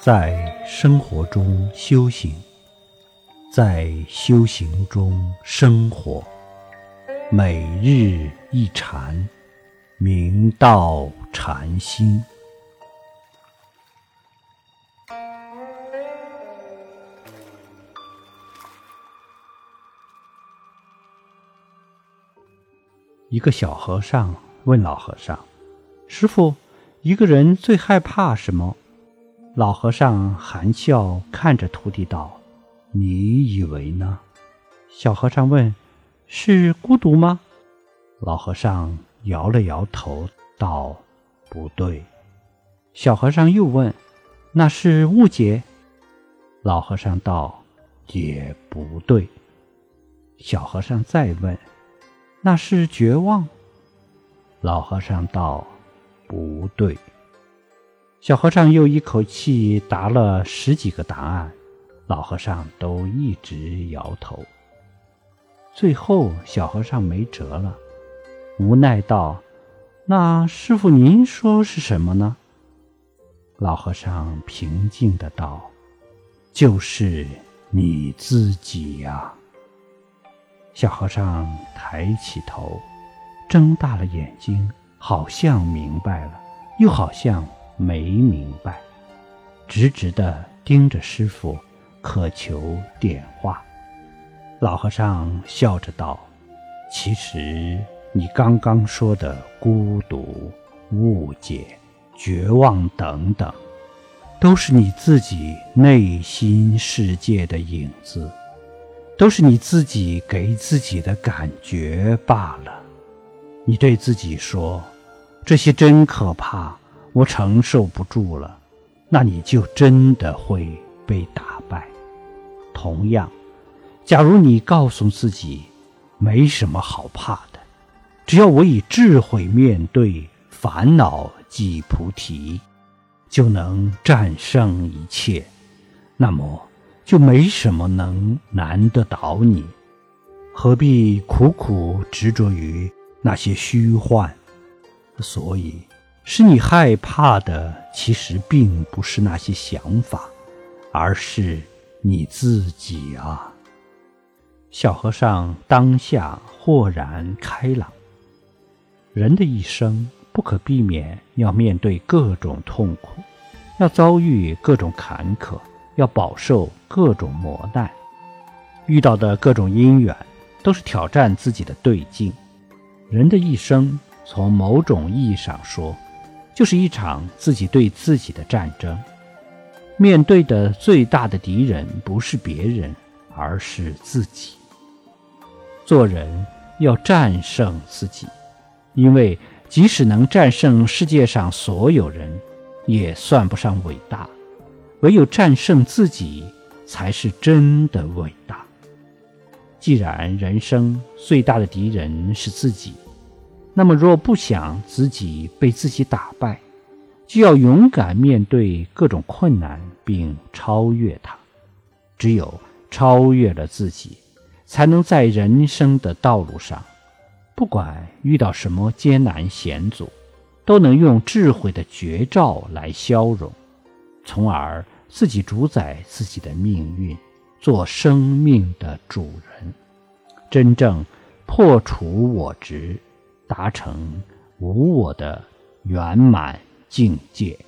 在生活中修行，在修行中生活，每日一禅，明道禅心。一个小和尚问老和尚：“师傅，一个人最害怕什么？”老和尚含笑看着徒弟道：“你以为呢？”小和尚问：“是孤独吗？”老和尚摇了摇头道：“不对。”小和尚又问：“那是误解？”老和尚道：“也不对。”小和尚再问。那是绝望。老和尚道：“不对。”小和尚又一口气答了十几个答案，老和尚都一直摇头。最后，小和尚没辙了，无奈道：“那师傅您说是什么呢？”老和尚平静的道：“就是你自己呀。”小和尚抬起头，睁大了眼睛，好像明白了，又好像没明白，直直地盯着师傅，渴求点化。老和尚笑着道：“其实你刚刚说的孤独、误解、绝望等等，都是你自己内心世界的影子。”都是你自己给自己的感觉罢了。你对自己说：“这些真可怕，我承受不住了。”那你就真的会被打败。同样，假如你告诉自己：“没什么好怕的，只要我以智慧面对烦恼即菩提，就能战胜一切。”那么。就没什么能难得倒你，何必苦苦执着于那些虚幻？所以，使你害怕的，其实并不是那些想法，而是你自己啊！小和尚当下豁然开朗。人的一生不可避免要面对各种痛苦，要遭遇各种坎坷。要饱受各种磨难，遇到的各种因缘，都是挑战自己的对境。人的一生，从某种意义上说，就是一场自己对自己的战争。面对的最大的敌人，不是别人，而是自己。做人要战胜自己，因为即使能战胜世界上所有人，也算不上伟大。唯有战胜自己，才是真的伟大。既然人生最大的敌人是自己，那么若不想自己被自己打败，就要勇敢面对各种困难，并超越它。只有超越了自己，才能在人生的道路上，不管遇到什么艰难险阻，都能用智慧的绝招来消融。从而自己主宰自己的命运，做生命的主人，真正破除我执，达成无我的圆满境界。